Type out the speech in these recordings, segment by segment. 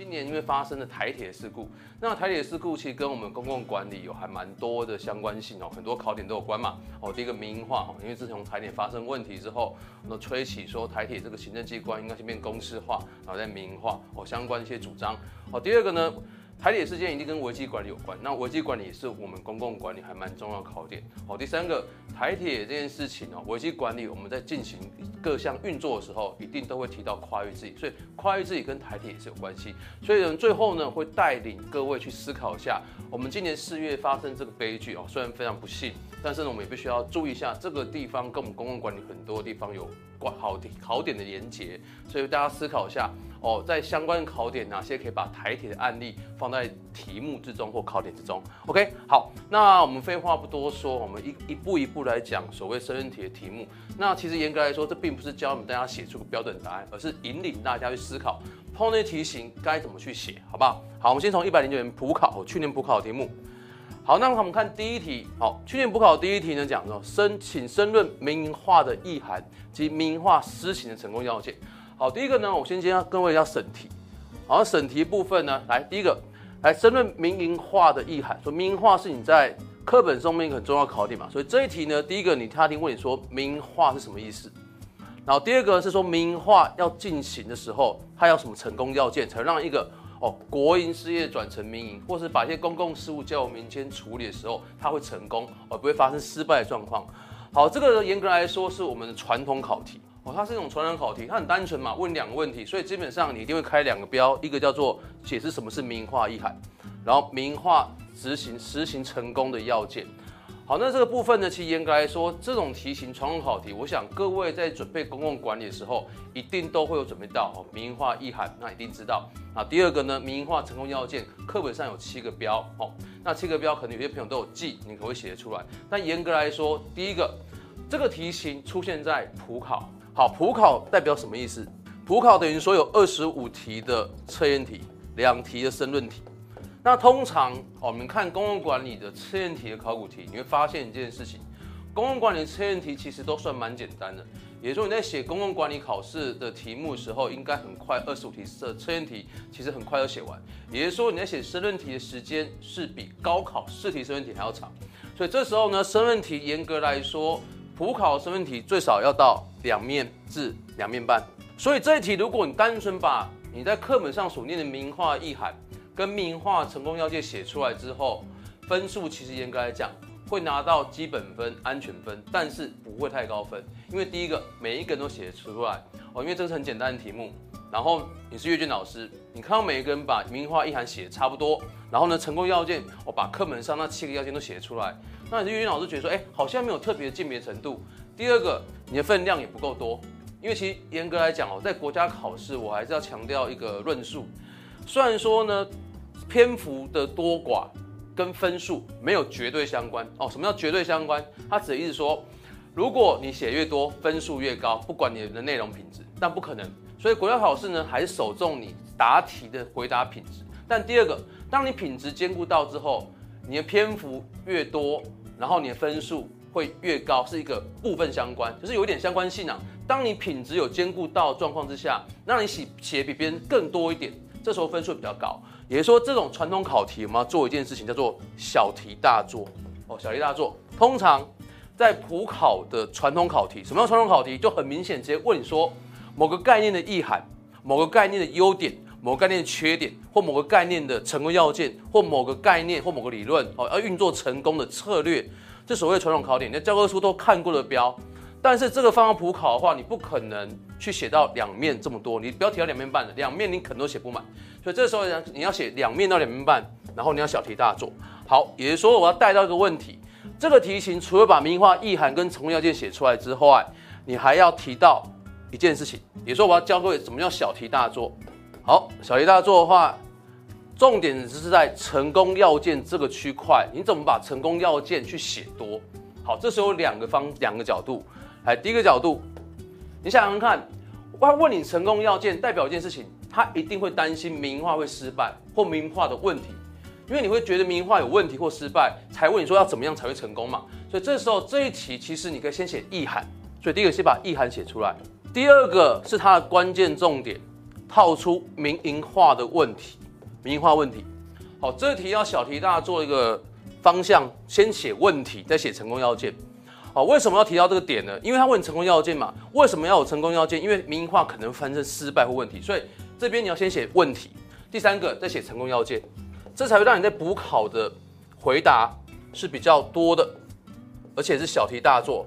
今年因为发生了台铁事故，那台铁事故其实跟我们公共管理有还蛮多的相关性哦，很多考点都有关嘛。哦，第一个民营化哦，因为自从台铁发生问题之后，那吹起说台铁这个行政机关应该先变公司化，然后再民营化哦，相关一些主张。哦，第二个呢？台铁事件一定跟危机管理有关，那危机管理也是我们公共管理还蛮重要的考点。好，第三个台铁这件事情哦，危机管理我们在进行各项运作的时候，一定都会提到跨域治理，所以跨域治理跟台铁也是有关系。所以呢，最后呢会带领各位去思考一下，我们今年四月发生这个悲剧哦，虽然非常不幸，但是呢我们也必须要注意一下这个地方跟我们公共管理很多地方有关好点考点的连结，所以大家思考一下。哦，在相关考点哪些可以把台铁的案例放在题目之中或考点之中？OK，好，那我们废话不多说，我们一一步一步来讲所谓申论题的题目。那其实严格来说，这并不是教我们大家写出个标准答案，而是引领大家去思考碰那题型该怎么去写，好不好？好，我们先从一百零九年普考，去年普考的题目。好，那我们看第一题。好，去年补考第一题呢，讲说申请申论民营化的意涵及民营化施行的成功要件。好，第一个呢，我先先跟各位要审题。好，审题部分呢，来第一个，来申论民营化的意涵。说民营化是你在课本上面一个很重要考点嘛，所以这一题呢，第一个你他听问你说民营化是什么意思？然后第二个是说民营化要进行的时候，它要什么成功要件，才让一个哦国营事业转成民营，或是把一些公共事务交由民间处理的时候，它会成功，而不会发生失败的状况。好，这个严格来说是我们的传统考题。哦，它是一种传统考题，它很单纯嘛，问两个问题，所以基本上你一定会开两个标，一个叫做解释什么是民营化意涵，然后民营化执行实行成功的要件。好，那这个部分呢，其实严格来说，这种题型传统考题，我想各位在准备公共管理的时候，一定都会有准备到哦，民营化意涵，那一定知道。那第二个呢，民营化成功要件，课本上有七个标，哦，那七个标可能有些朋友都有记，你可能会写得出来。但严格来说，第一个，这个题型出现在普考。好，普考代表什么意思？普考等于说有二十五题的测验题，两题的申论题。那通常我们看公共管理的测验题的考古题，你会发现一件事情：公共管理的测验题其实都算蛮简单的。也就是说，你在写公共管理考试的题目的时候，应该很快，二十五题测测验题其实很快就写完。也就是说，你在写申论题的时间是比高考试题申论题还要长。所以这时候呢，申论题严格来说，普考申论题最少要到。两面至两面半，所以这一题如果你单纯把你在课本上所念的名画意涵跟民营化成功要件写出来之后，分数其实严格来讲会拿到基本分、安全分，但是不会太高分，因为第一个每一个人都写出来哦，因为这是很简单的题目，然后你是阅卷老师，你看到每一个人把民营化意涵写差不多，然后呢成功要件我把课本上那七个要件都写出来，那你是阅卷老师觉得说，哎，好像没有特别的鉴别程度。第二个，你的分量也不够多，因为其实严格来讲哦，在国家考试，我还是要强调一个论述。虽然说呢，篇幅的多寡跟分数没有绝对相关哦。什么叫绝对相关？它指的意思说，如果你写越多，分数越高，不管你的内容品质，但不可能。所以国家考试呢，还是首重你答题的回答品质。但第二个，当你品质兼顾到之后，你的篇幅越多，然后你的分数。会越高是一个部分相关，就是有一点相关性啊。当你品质有兼顾到状况之下，让你写写比别人更多一点，这时候分数比较高。也就是说，这种传统考题我们要做一件事情，叫做小题大做哦。小题大做，通常在普考的传统考题，什么叫传统考题？就很明显直接问你说某个概念的意涵、某个概念的优点、某个概念的缺点，或某个概念的成功要件，或某个概念或某个理论哦，要运作成功的策略。这所谓传统考点，你的教科书都看过的标，但是这个放到普考的话，你不可能去写到两面这么多，你不要提到两面半的，两面你可能都写不满，所以这时候呢你要写两面到两面半，然后你要小题大做。好，也就是说我要带到一个问题，这个题型除了把名画意涵跟成功要件写出来之外，你还要提到一件事情，也说我要教各位怎么叫小题大做。好，小题大做的话。重点只是在成功要件这个区块，你怎么把成功要件去写多？好，这时候两个方两个角度。来，第一个角度，你想想看，我要问你成功要件代表一件事情，他一定会担心民营化会失败或民营化的问题，因为你会觉得民营化有问题或失败，才问你说要怎么样才会成功嘛。所以这时候这一题其实你可以先写意涵，所以第一个先把意涵写出来，第二个是它的关键重点。套出民营化的问题，民营化问题。好，这题要小题大做一个方向，先写问题，再写成功要件。好，为什么要提到这个点呢？因为他问成功要件嘛。为什么要有成功要件？因为民营化可能发生失败或问题，所以这边你要先写问题。第三个再写成功要件，这才会让你在补考的回答是比较多的，而且是小题大做。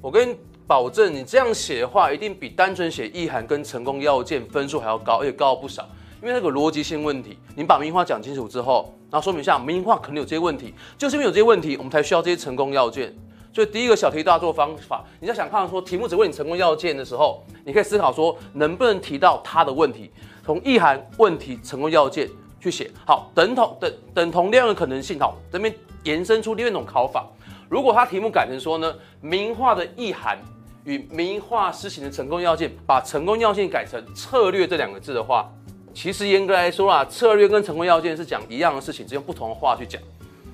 我跟你保证，你这样写的话，一定比单纯写意涵跟成功要件分数还要高，而且高不少。因为那个逻辑性问题，你把民营化讲清楚之后，然后说明一下民营化可能有这些问题，就是因为有这些问题，我们才需要这些成功要件。所以第一个小题大做方法，你在想看说题目只问你成功要件的时候，你可以思考说能不能提到他的问题，从意涵、问题、成功要件去写。好，等同等等同量的可能性，好，这边延伸出另外一种考法。如果他题目改成说呢，名画的意涵与名画施行的成功要件，把成功要件改成策略这两个字的话，其实严格来说啊，策略跟成功要件是讲一样的事情，只用不同的话去讲。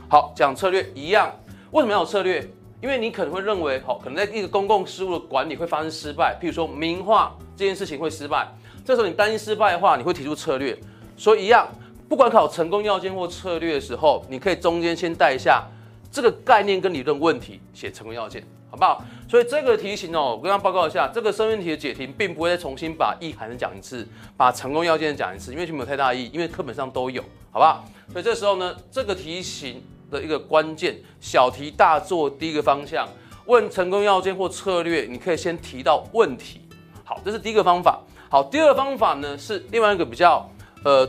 好，讲策略一样，为什么要有策略？因为你可能会认为，好，可能在一个公共事务的管理会发生失败，譬如说民营化这件事情会失败，这时候你担心失败的话，你会提出策略。所以一样，不管考成功要件或策略的时候，你可以中间先带一下这个概念跟理论问题，写成功要件，好不好？所以这个题型哦，我跟大家报告一下，这个申论题的解题并不会再重新把意涵讲一次，把成功要件讲一次，因为就没有太大意义，因为课本上都有，好不好？所以这时候呢，这个题型。的一个关键小题大做，第一个方向问成功要件或策略，你可以先提到问题。好，这是第一个方法。好，第二个方法呢是另外一个比较呃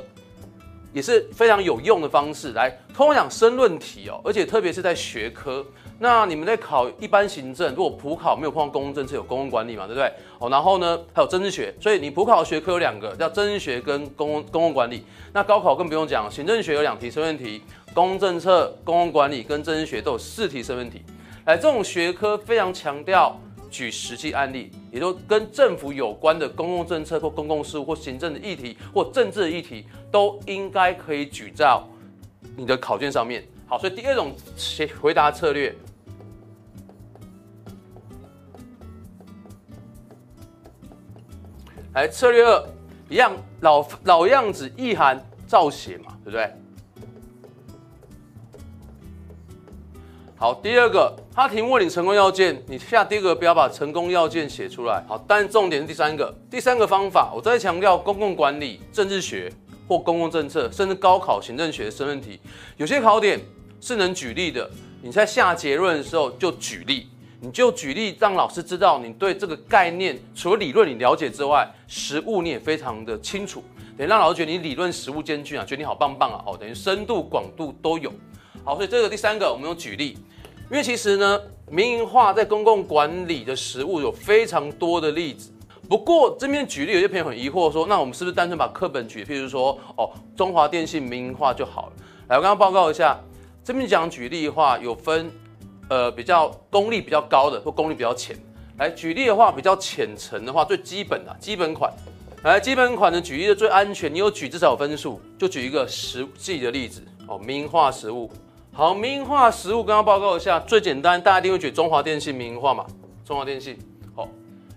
也是非常有用的方式。来，通常讲申论题哦，而且特别是在学科。那你们在考一般行政，如果普考没有碰到公共政策，有公共管理嘛，对不对？哦，然后呢还有政治学，所以你普考的学科有两个，叫政治学跟公共公共管理。那高考更不用讲，行政学有两题申论题。公共政策、公共管理跟政治学都有试题申论题，来，这种学科非常强调举实际案例，也就跟政府有关的公共政策或公共事务或行政的议题或政治的议题，都应该可以举在你的考卷上面。好，所以第二种回答策略，来，策略二一样老老样子，意涵照写嘛，对不对？好，第二个，他题目问你成功要件，你下第一个不要把成功要件写出来。好，但重点是第三个，第三个方法，我再强调，公共管理、政治学或公共政策，甚至高考行政学的申论题，有些考点是能举例的。你在下结论的时候就举例，你就举例，让老师知道你对这个概念除了理论你了解之外，实物你也非常的清楚，等于让老师觉得你理论实物兼具啊，觉得你好棒棒啊，哦，等于深度广度都有。好，所以这个第三个我们用举例，因为其实呢，民营化在公共管理的实务有非常多的例子。不过这边举例，有些朋友很疑惑说，那我们是不是单纯把课本举，譬如说哦，中华电信民营化就好了？来，我刚刚报告一下，这边讲举例的话，有分呃比较功力比较高的或功力比较浅。来举例的话，比较浅层的话，最基本的基本款，来基本款的举例的最安全，你有举至少有分数，就举一个实际的例子哦，民营化实务。好，民营化实务刚刚报告一下，最简单，大家一定会举中华电信民营化嘛？中华电信，好，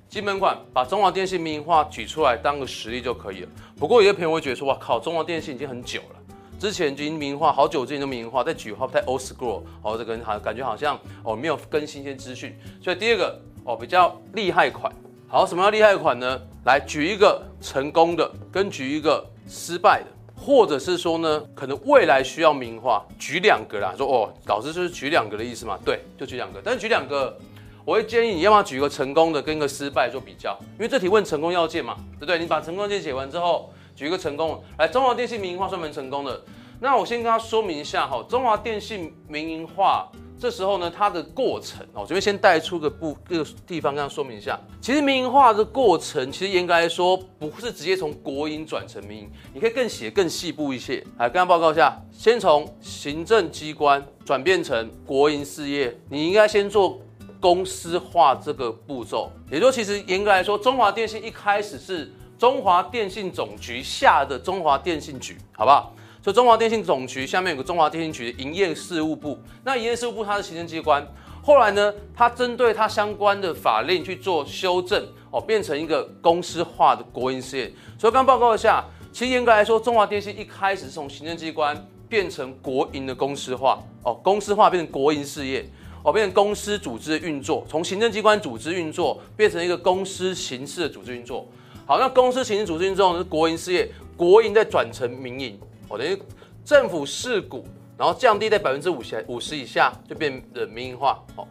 基本款把中华电信民营化举出来当个实例就可以了。不过有些朋友会觉得说，哇靠，中华电信已经很久了，之前已经民营化好久之前就民营化，再举话不太 old school，哦，这个好感觉好像哦没有更新鲜资讯。所以第二个哦比较厉害款，好，什么叫厉害款呢？来举一个成功的，跟举一个失败的。或者是说呢，可能未来需要民营化，举两个啦。说哦，老师就是举两个的意思嘛？对，就举两个。但是举两个，我会建议你要么举一个成功的跟一个失败做比较，因为这题问成功要件嘛，对不对？你把成功要件写完之后，举一个成功，来，中华电信民营化算蛮成功的。那我先跟他说明一下哈，中华电信民营化。这时候呢，它的过程哦，我这边先带出个部各个地方跟他说明一下。其实民营化的过程，其实严格来说不是直接从国营转成民营，你可以更写更细部一些。来，跟他报告一下，先从行政机关转变成国营事业，你应该先做公司化这个步骤。也就，其实严格来说，中华电信一开始是中华电信总局下的中华电信局，好不好？所以中华电信总局下面有个中华电信局的营业事务部，那营业事务部它是行政机关，后来呢，它针对它相关的法令去做修正，哦，变成一个公司化的国营事业。所以刚报告一下，其实严格来说，中华电信一开始是从行政机关变成国营的公司化，哦，公司化变成国营事业，哦，变成公司组织运作，从行政机关组织运作变成一个公司形式的组织运作。好，那公司形式组织运作是国营事业，国营再转成民营，哦，等于政府释股。然后降低在百分之五十五十以下，就变得民营化。哦，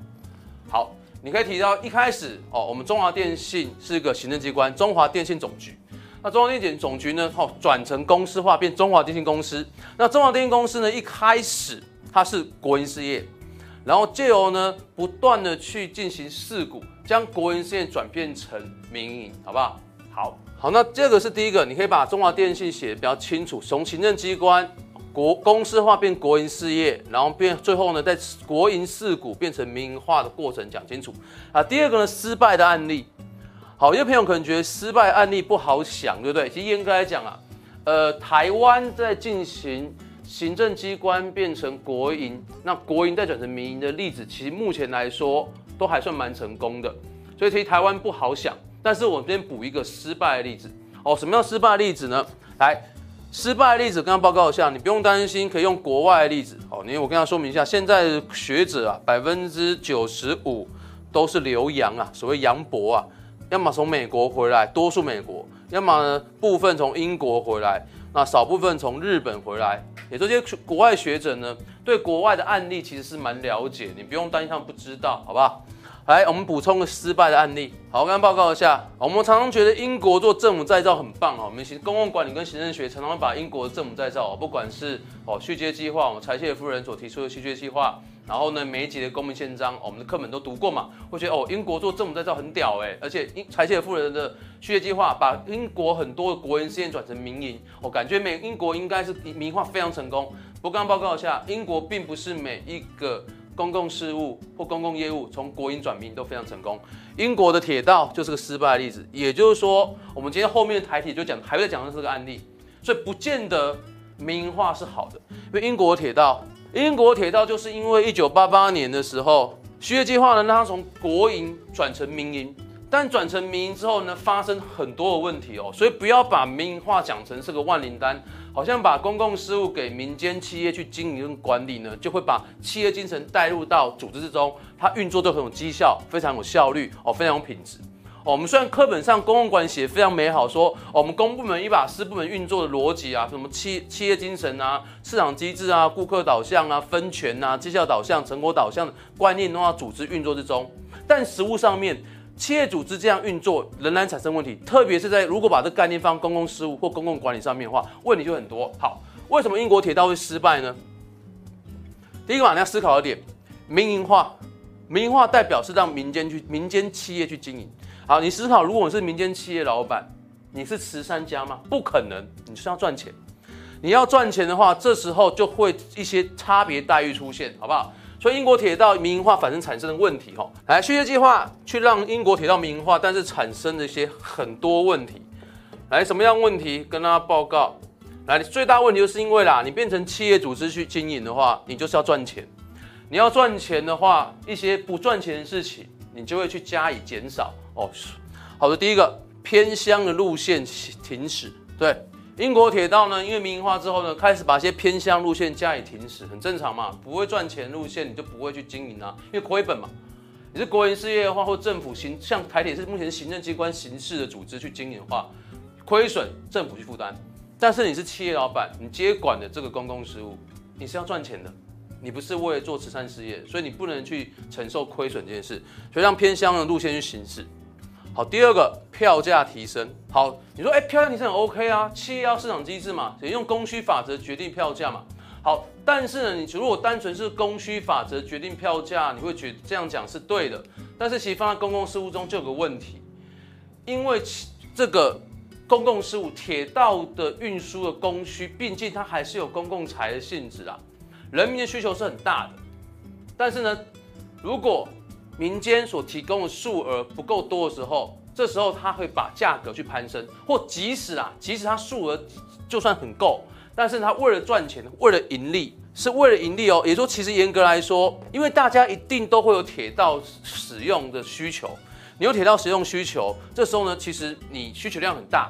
好，你可以提到一开始哦，我们中华电信是一个行政机关，中华电信总局。那中华电信总局呢，哦，转成公司化，变中华电信公司。那中华电信公司呢，一开始它是国营事业，然后借由呢不断的去进行释股，将国营事业转变成民营，好不好？好，好，那这个是第一个，你可以把中华电信写的比较清楚，从行政机关。国公司化变国营事业，然后变最后呢，在国营释股变成民营化的过程讲清楚啊。第二个呢，失败的案例，好，有些朋友可能觉得失败案例不好想，对不对？其实严格来讲啊，呃，台湾在进行行政机关变成国营，那国营再转成民营的例子，其实目前来说都还算蛮成功的。所以其实台湾不好想，但是我这边补一个失败的例子哦。什么叫失败的例子呢？来。失败的例子，跟他报告一下，你不用担心，可以用国外的例子。好，因为我跟他说明一下，现在学者啊，百分之九十五都是留洋啊，所谓洋博啊，要么从美国回来，多数美国，要么呢部分从英国回来，那少部分从日本回来。也这些国外学者呢，对国外的案例其实是蛮了解，你不用担心他们不知道，好不好？来，我们补充个失败的案例。好，我刚报告一下。我们常常觉得英国做政府再造很棒哦。我们行公共管理跟行政学常常会把英国的政府再造，不管是哦续接计划，我们柴切夫人所提出的续接计划，然后呢每一集的公民宪章，我们的课本都读过嘛，会觉得哦英国做政府再造很屌哎，而且英柴切夫人的续接计划把英国很多的国营事业转成民营，我感觉美英国应该是民营化非常成功。不过刚刚报告一下，英国并不是每一个。公共事务或公共业务从国营转民都非常成功。英国的铁道就是个失败的例子。也就是说，我们今天后面的台体就讲，还会讲的这个案例，所以不见得民营化是好的。因为英国铁道，英国铁道就是因为一九八八年的时候，续约计划呢让它从国营转成民营，但转成民营之后呢，发生很多的问题哦，所以不要把民营化讲成是个万灵丹。好像把公共事务给民间企业去经营跟管理呢，就会把企业精神带入到组织之中，它运作都很有绩效，非常有效率哦，非常有品质哦。我们虽然课本上公共管理写非常美好，说我们公部门一把私部门运作的逻辑啊，什么企企业精神啊、市场机制啊、顾客导向啊、分权啊、绩效导向、成果导向的观念都要组织运作之中，但实务上面。企业组织这样运作仍然产生问题，特别是在如果把这个概念放公共事务或公共管理上面的话，问题就很多。好，为什么英国铁道会失败呢？第一个嘛，你要思考一点，民营化，民营化代表是让民间去民间企业去经营。好，你思考，如果你是民间企业老板，你是慈善家吗？不可能，你是要赚钱。你要赚钱的话，这时候就会一些差别待遇出现，好不好？所以英国铁道民营化反正产生的问题，哈，来续接计划去让英国铁道民营化，但是产生了一些很多问题，来什么样问题跟大家报告？来，最大问题就是因为啦，你变成企业组织去经营的话，你就是要赚钱，你要赚钱的话，一些不赚钱的事情，你就会去加以减少哦。好的，第一个偏乡的路线停驶，对。英国铁道呢，因为民营化之后呢，开始把一些偏乡路线加以停驶，很正常嘛，不会赚钱路线你就不会去经营啊，因为亏本嘛。你是国营事业的话，或政府行，像台铁是目前行政机关形式的组织去经营的话，亏损政府去负担。但是你是企业老板，你接管的这个公共事务，你是要赚钱的，你不是为了做慈善事业，所以你不能去承受亏损这件事，所以让偏乡的路线去行驶。好，第二个票价提升。好，你说，哎，票价提升很 OK 啊，企业要市场机制嘛，也用供需法则决定票价嘛。好，但是呢，你如果单纯是供需法则决定票价，你会觉得这样讲是对的。但是其实放在公共事务中就有个问题，因为这个公共事务铁道的运输的供需，毕竟它还是有公共财的性质啊，人民的需求是很大的。但是呢，如果民间所提供的数额不够多的时候，这时候他会把价格去攀升，或即使啊，即使他数额就算很够，但是他为了赚钱，为了盈利，是为了盈利哦。也说，其实严格来说，因为大家一定都会有铁道使用的需求，你有铁道使用需求，这时候呢，其实你需求量很大。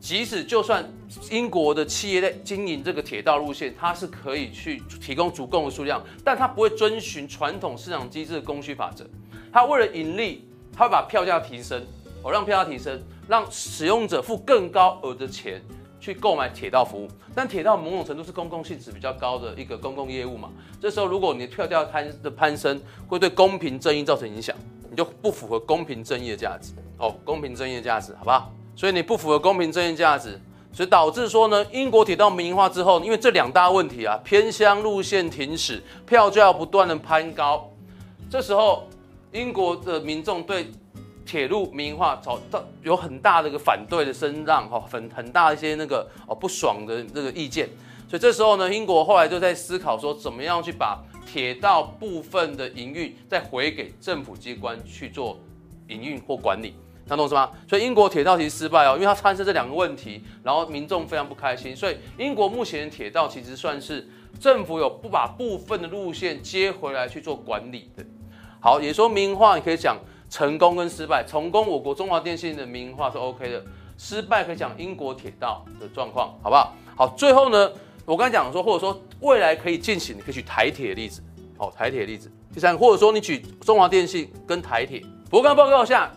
即使就算英国的企业在经营这个铁道路线，它是可以去提供足够的数量，但它不会遵循传统市场机制的供需法则。它为了盈利，它会把票价提升，哦，让票价提升，让使用者付更高额的钱去购买铁道服务。但铁道某种程度是公共性质比较高的一个公共业务嘛，这时候如果你的票价攀的攀升，会对公平正义造成影响，你就不符合公平正义的价值。哦，公平正义的价值，好不好？所以你不符合公平正义价值，所以导致说呢，英国铁道民营化之后，因为这两大问题啊，偏乡路线停驶，票价不断的攀高，这时候英国的民众对铁路民营化找到有很大的一个反对的声浪哈，很很大一些那个哦不爽的这个意见，所以这时候呢，英国后来就在思考说，怎么样去把铁道部分的营运再回给政府机关去做营运或管理。能懂是吗？所以英国铁道其实失败哦，因为它产生这两个问题，然后民众非常不开心。所以英国目前铁道其实算是政府有不把部分的路线接回来去做管理的。好，也说民营化，你可以讲成功跟失败。成功，我国中华电信的民营化是 OK 的；失败，可以讲英国铁道的状况，好不好？好，最后呢，我刚才讲说，或者说未来可以进行，你可以举台铁的例子。哦，台铁的例子。第三，或者说你举中华电信跟台铁。不过刚报告下。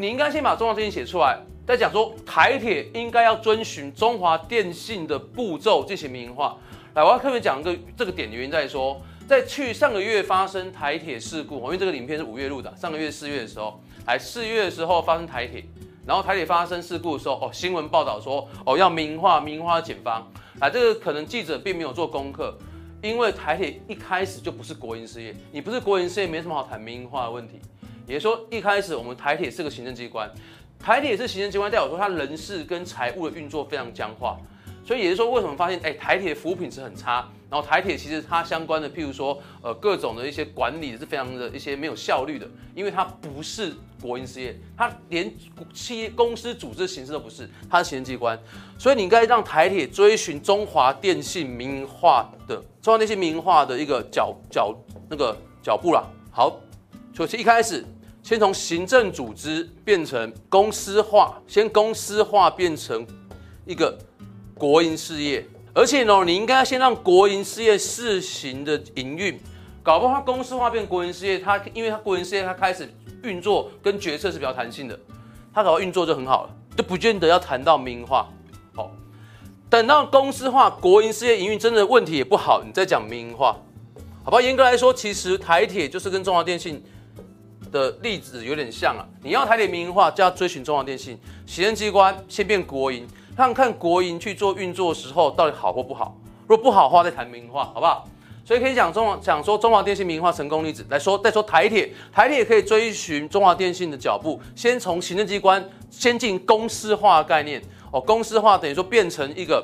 你应该先把中华电信写出来，再讲说台铁应该要遵循中华电信的步骤进行民营化。来，我要特别讲一个这个点的原因在说，在去上个月发生台铁事故，因为这个影片是五月录的，上个月四月的时候，来四月的时候发生台铁，然后台铁发生事故的时候，哦，新闻报道说哦要民营化，民营化检方，来，这个可能记者并没有做功课，因为台铁一开始就不是国营事业，你不是国营事业，没什么好谈民营化的问题。也就是说，一开始我们台铁是个行政机关，台铁是行政机关，代表说它人事跟财务的运作非常僵化，所以也就是说，为什么发现哎台铁服务品质很差，然后台铁其实它相关的，譬如说呃各种的一些管理是非常的一些没有效率的，因为它不是国营事业，它连企业公司组织形式都不是，它是行政机关，所以你应该让台铁追寻中华电信民营化的中华电信民营化的一个脚脚那个脚步啦。好，所以一开始。先从行政组织变成公司化，先公司化变成一个国营事业，而且呢，你应该要先让国营事业试行的营运，搞不好公司化变国营事业，它因为它国营事业它开始运作跟决策是比较弹性的，它搞到运作就很好了，就不见得要谈到民营化。好，等到公司化、国营事业营运真的问题也不好，你再讲民营化，好吧？严格来说，其实台铁就是跟中华电信。的例子有点像啊，你要台铁民营化，就要追寻中华电信行政机关先变国营，看看国营去做运作的时候到底好或不好。如果不好的话，再谈民营化，好不好？所以可以讲中华讲说中华电信民营化成功例子来说，再说台铁，台铁也可以追寻中华电信的脚步，先从行政机关先进公司化概念哦，公司化等于说变成一个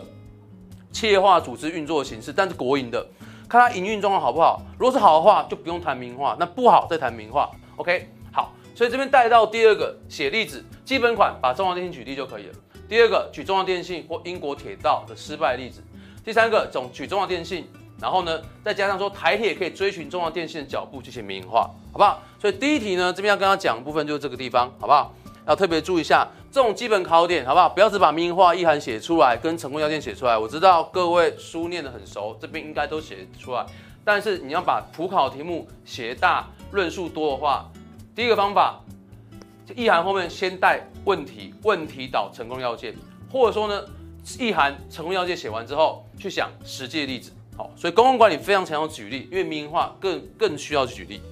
企业化组织运作的形式，但是国营的，看它营运状况好不好。如果是好的话，就不用谈民营化；那不好再谈民营化。OK，好，所以这边带到第二个写例子，基本款把中华电信举例就可以了。第二个举中华电信或英国铁道的失败例子。第三个总举中华电信，然后呢再加上说台铁可以追寻中华电信的脚步进行民营化，好不好？所以第一题呢这边要跟他讲的部分就是这个地方，好不好？要特别注意一下这种基本考点，好不好？不要只把民营化意涵写出来，跟成功要件写出来。我知道各位书念得很熟，这边应该都写出来。但是你要把普考题目写大，论述多的话，第一个方法，意涵后面先带问题，问题导成功要件，或者说呢，意涵成功要件写完之后，去想实际的例子。好，所以公共管理非常强调举例，因为民营化更更需要举例。